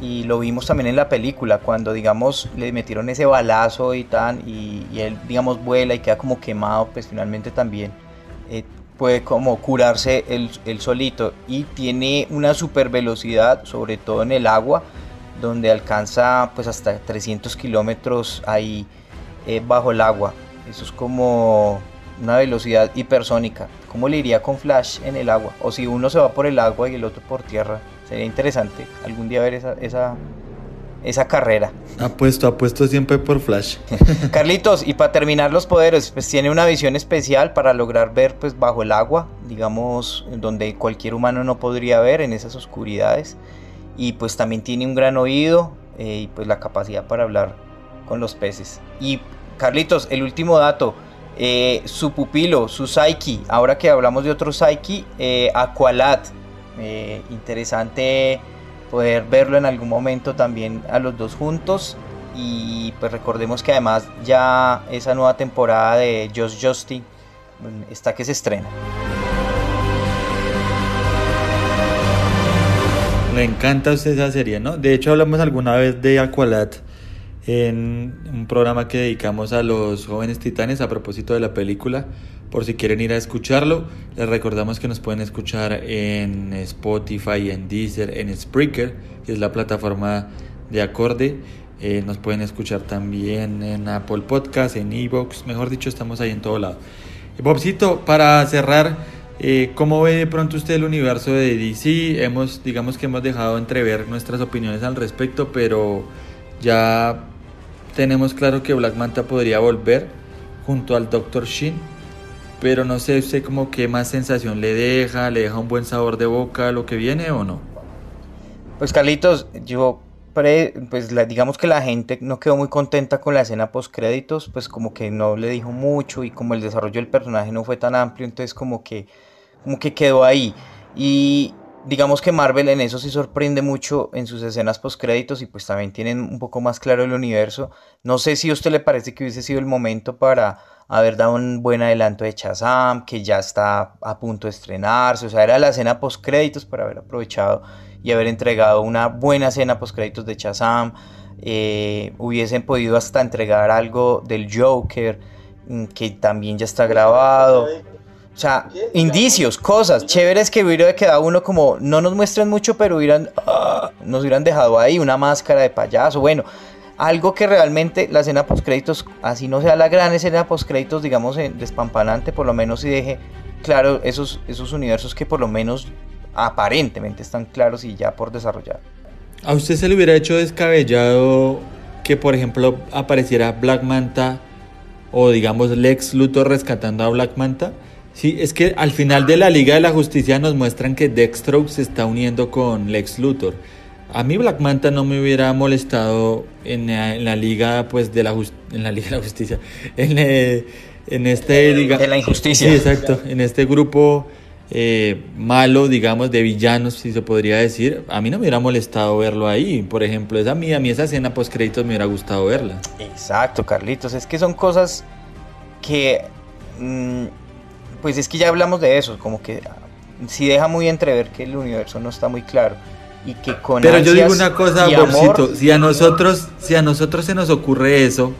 Y lo vimos también en la película, cuando, digamos, le metieron ese balazo y tan, y, él, digamos, vuela y queda como quemado, pues finalmente también eh, puede como curarse el, solito. Y tiene una super velocidad, sobre todo en el agua, donde alcanza pues hasta 300 kilómetros ahí eh, bajo el agua. Eso es como una velocidad hipersónica. ¿Cómo le iría con Flash en el agua? O si uno se va por el agua y el otro por tierra. Sería interesante algún día ver esa, esa, esa carrera. Apuesto, apuesto siempre por Flash. Carlitos, y para terminar los poderes, pues tiene una visión especial para lograr ver pues bajo el agua, digamos, donde cualquier humano no podría ver en esas oscuridades. Y pues también tiene un gran oído eh, y pues la capacidad para hablar con los peces. Y Carlitos, el último dato, eh, su pupilo, su Psyche, ahora que hablamos de otro Psyche, eh, Aqualad. Eh, interesante poder verlo en algún momento también a los dos juntos. Y pues recordemos que además ya esa nueva temporada de Just Justin está que se estrena. Me encanta usted esa serie, ¿no? De hecho hablamos alguna vez de Aqualad en un programa que dedicamos a los jóvenes titanes a propósito de la película. Por si quieren ir a escucharlo, les recordamos que nos pueden escuchar en Spotify, en Deezer, en Spreaker, que es la plataforma de acorde. Eh, nos pueden escuchar también en Apple Podcast, en Evox, mejor dicho, estamos ahí en todo lado. Bobcito, para cerrar, eh, ¿cómo ve de pronto usted el universo de DC? Hemos, digamos que hemos dejado entrever nuestras opiniones al respecto, pero ya tenemos claro que Black Manta podría volver junto al Dr. Shin, pero no sé usted como qué más sensación le deja, le deja un buen sabor de boca lo que viene o no. Pues Carlitos, yo pues digamos que la gente no quedó muy contenta con la escena post créditos, pues como que no le dijo mucho y como el desarrollo del personaje no fue tan amplio, entonces como que como que quedó ahí. Y digamos que Marvel en eso sí sorprende mucho en sus escenas post créditos y pues también tienen un poco más claro el universo. No sé si a usted le parece que hubiese sido el momento para haber dado un buen adelanto de Chazam, que ya está a punto de estrenarse, o sea, era la escena post créditos para haber aprovechado y haber entregado una buena escena post créditos de Chazam. Eh, hubiesen podido hasta entregar algo del Joker, mm, que también ya está grabado. O sea, indicios, cosas chéveres que hubiera quedado uno como, no nos muestran mucho, pero hubieran, ah, nos hubieran dejado ahí una máscara de payaso. Bueno, algo que realmente la escena post créditos, así no sea la gran escena post créditos, digamos, despampanante, por lo menos si deje claro esos, esos universos que por lo menos aparentemente están claros y ya por desarrollar. ¿A usted se le hubiera hecho descabellado que, por ejemplo, apareciera Black Manta o, digamos, Lex Luthor rescatando a Black Manta? Sí, es que al final de la Liga de la Justicia nos muestran que Deathstroke se está uniendo con Lex Luthor. A mí Black Manta no me hubiera molestado en la, liga, pues, de la, en la liga de la justicia, en, eh, en este, digamos... De la injusticia. Sí, exacto, en este grupo eh, malo, digamos, de villanos, si se podría decir. A mí no me hubiera molestado verlo ahí, por ejemplo, esa, a, mí, a mí esa escena post créditos me hubiera gustado verla. Exacto, Carlitos, es que son cosas que... Mm, pues es que ya hablamos de eso, como que sí deja muy entrever que el universo no está muy claro y que con Pero yo digo una cosa, Borcito, si a nosotros, si a nosotros se nos ocurre eso,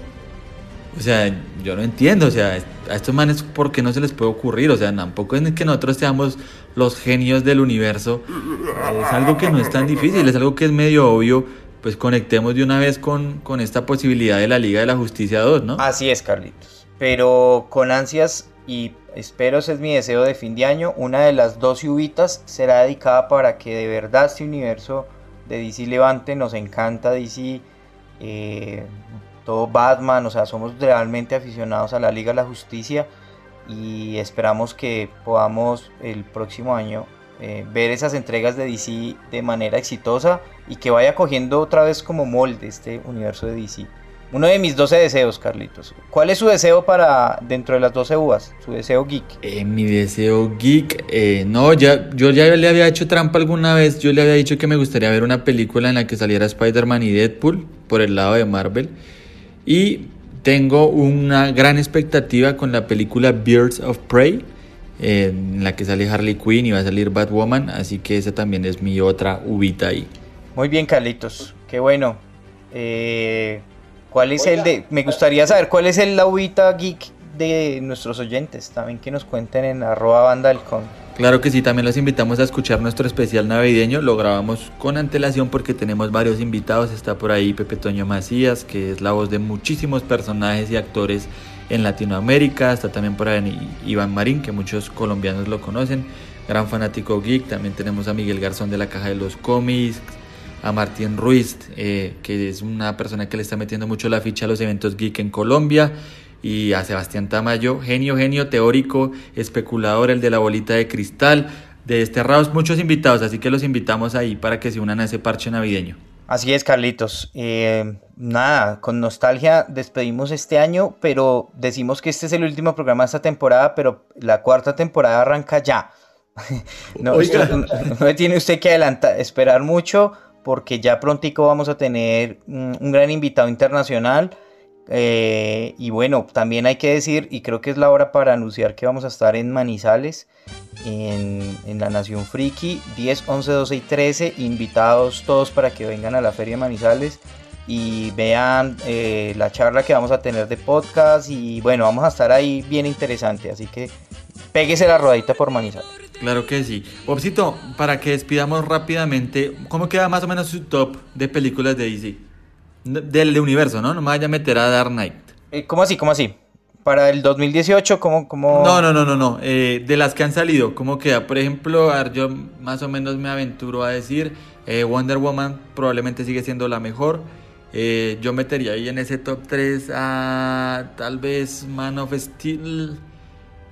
o sea, yo no entiendo, o sea, a estos manes por qué no se les puede ocurrir, o sea, tampoco es que nosotros seamos los genios del universo, es algo que no es tan difícil, es algo que es medio obvio, pues conectemos de una vez con, con esta posibilidad de la Liga de la Justicia 2, ¿no? Así es, Carlitos, pero con ansias y espero ese es mi deseo de fin de año, una de las dos ubitas será dedicada para que de verdad este universo de DC levante, nos encanta DC, eh, todo Batman, o sea, somos realmente aficionados a la Liga de la Justicia y esperamos que podamos el próximo año eh, ver esas entregas de DC de manera exitosa y que vaya cogiendo otra vez como molde este universo de DC. Uno de mis 12 deseos, Carlitos. ¿Cuál es su deseo para dentro de las 12 uvas? Su deseo geek. Eh, mi deseo geek, eh, no, ya, yo ya le había hecho trampa alguna vez. Yo le había dicho que me gustaría ver una película en la que saliera Spider-Man y Deadpool por el lado de Marvel. Y tengo una gran expectativa con la película Birds of Prey, eh, en la que sale Harley Quinn y va a salir Batwoman. Así que esa también es mi otra uvita ahí. Muy bien, Carlitos. Qué bueno. Eh ¿Cuál es el de.? Me gustaría saber cuál es el laubita geek de nuestros oyentes. También que nos cuenten en arroba bandalcon. Claro que sí, también los invitamos a escuchar nuestro especial navideño. Lo grabamos con antelación porque tenemos varios invitados. Está por ahí Pepe Toño Macías, que es la voz de muchísimos personajes y actores en Latinoamérica. Está también por ahí Iván Marín, que muchos colombianos lo conocen. Gran fanático geek. También tenemos a Miguel Garzón de la Caja de los Cómics a Martín Ruiz, eh, que es una persona que le está metiendo mucho la ficha a los eventos geek en Colombia, y a Sebastián Tamayo, genio, genio, teórico, especulador, el de la bolita de cristal, de Desterrados, muchos invitados, así que los invitamos ahí para que se unan a ese parche navideño. Así es, Carlitos. Eh, nada, con nostalgia despedimos este año, pero decimos que este es el último programa de esta temporada, pero la cuarta temporada arranca ya. no, no tiene usted que adelantar, esperar mucho porque ya prontico vamos a tener un, gran invitado internacional. Eh, y bueno, también hay que decir, y creo que es la hora para anunciar que vamos a estar en Manizales, en, la Nación Friki, 10, 11, 12 y 13, invitados todos para que vengan a la Feria de Manizales y vean eh, la charla que vamos a tener de podcast y bueno, vamos a estar ahí bien interesante, así que péguese la rodadita por Manizales. Claro que sí. Bobcito, para que despidamos rápidamente, ¿cómo queda más o menos su top de películas de DC? Del universo, ¿no? No me vaya a meter a Dark Knight. Eh, ¿Cómo así? ¿Cómo así? Para el 2018, ¿cómo...? cómo... No, no, no, no, no. Eh, de las que han salido, ¿cómo queda? Por ejemplo, yo más o menos me aventuro a decir, eh, Wonder Woman probablemente sigue siendo la mejor. yo metería ahí en ese top 3 a tal vez Man of Steel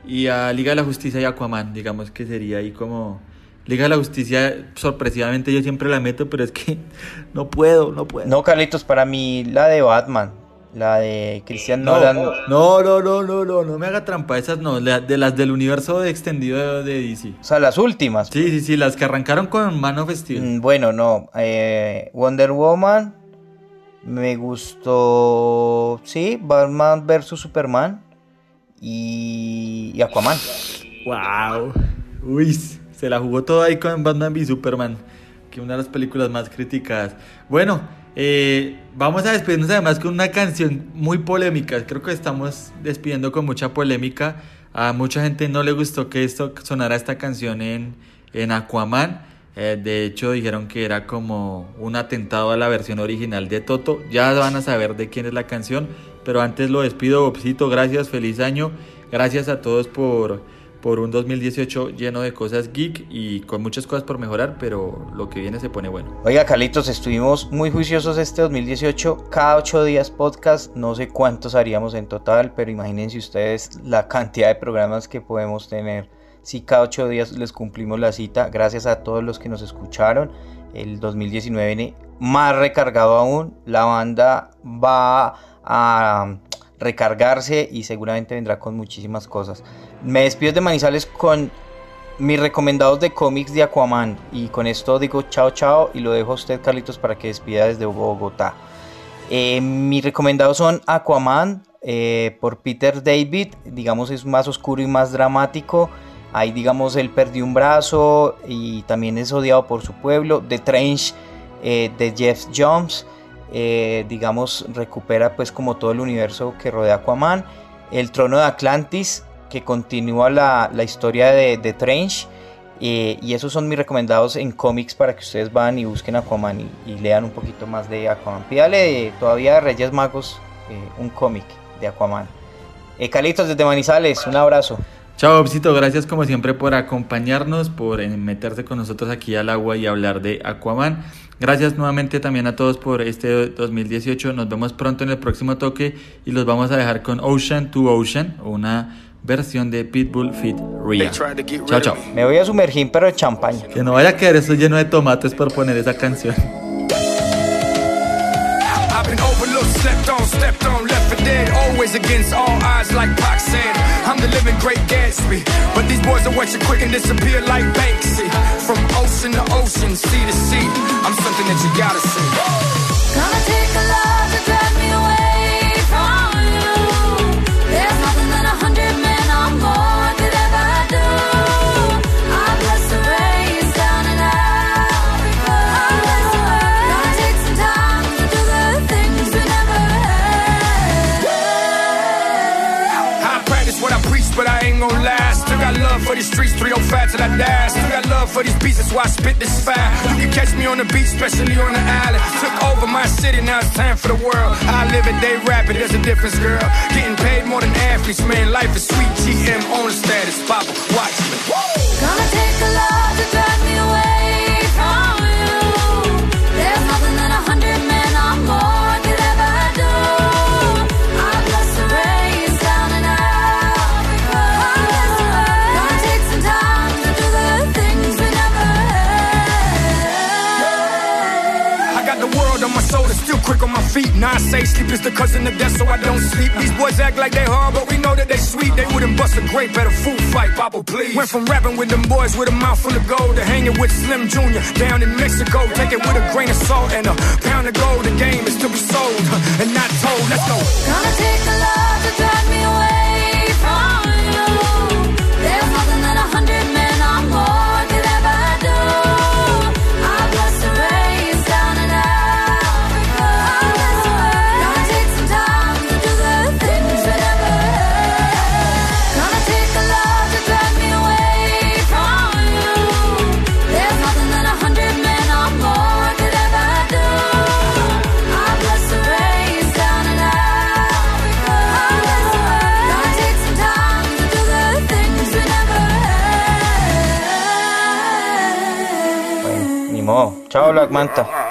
y a Liga de la Justicia y Aquaman, digamos que sería ahí como... Liga de la Justicia, sorpresivamente yo siempre la meto, pero es que no puedo, no puedo. No, Carlitos, para mí la de Batman, la de Christian Nolan. No, no, no, no, no, no, me haga trampa, esas no, de las del universo extendido de DC. O sea, las últimas. Sí, sí, sí, las que arrancaron con Man of Steel. Mm, bueno, no, eh, Wonder Woman, me gustó, sí, Batman vs. Superman y, Aquaman. ¡Wow! Uy, se la jugó todo ahí con Batman v Superman, que una de las películas más criticadas. Bueno, eh, vamos a despedirnos además con una canción muy polémica. Creo que estamos despidiendo con mucha polémica. A mucha gente no le gustó que esto sonara esta canción en, en Aquaman. Eh, de hecho, dijeron que era como un atentado a la versión original de Toto. Ya van a saber de quién es la canción. Pero antes lo despido, Bobcito, gracias, feliz año. Gracias a todos por, por un 2018 lleno de cosas geek y con muchas cosas por mejorar, pero lo que viene se pone bueno. Oiga, Carlitos, estuvimos muy juiciosos este 2018. Cada ocho días podcast, no sé cuántos haríamos en total, pero imagínense ustedes la cantidad de programas que podemos tener. Si cada ocho días les cumplimos la cita, gracias a todos los que nos escucharon el 2019 viene más recargado aún. La banda va a recargarse y seguramente vendrá con muchísimas cosas. Me despido de Manizales con mis recomendados de cómics de Aquaman y con esto digo chao chao y lo dejo a usted Carlitos para que despida desde Bogotá. Eh, mis recomendados son Aquaman eh, por Peter David, digamos es más oscuro y más dramático. Ahí digamos él perdió un brazo y también es odiado por su pueblo. The Trench eh, de Jeff Jones, digamos recupera pues como todo el universo que rodea Aquaman. El trono de Atlantis que continúa la, historia de, de Trench. Eh, y esos son mis recomendados en cómics para que ustedes van y busquen Aquaman y, lean un poquito más de Aquaman. Pídale todavía a Reyes Magos eh, un cómic de Aquaman. Eh, Calitos desde Manizales, un abrazo. Chao, besito, gracias como siempre por acompañarnos, por meterse con nosotros aquí al agua y hablar de Aquaman. Gracias nuevamente también a todos por este 2018. Nos vemos pronto en el próximo toque y los vamos a dejar con Ocean to Ocean, una versión de Pitbull Fit Ria. Chao, chao. Me voy a sumergir, pero en champaña. Que no vaya a quedar eso lleno de tomates por poner esa canción. slept on, stepped on, left for dead. Always against all odds, like Pac said. I'm the living great Gatsby. But these boys are watching quick and disappear like Banksy. From ocean to ocean, sea to sea. I'm something that you gotta see. Gonna take a lot for these beats, that's why I spit this fire. You can catch me on the beach, especially on the island. Took over my city, now it's time for the world. I live it, they rap it, there's a difference, girl. Getting paid more than athletes, man. Life is sweet. GM on the status, Papa, feet. Now I say sleep is the cousin of death, so I don't sleep. These boys act like they hard, but we know that they sweet. They wouldn't bust a grape at a food fight, Papa, please. Went from rapping with them boys with a mouth full of gold to hanging with Slim Jr. down in Mexico. Take it with a grain of salt and a pound of gold. The game is to be sold and not told. Let's go. Gonna take a lot to drive Chao, Black Manta.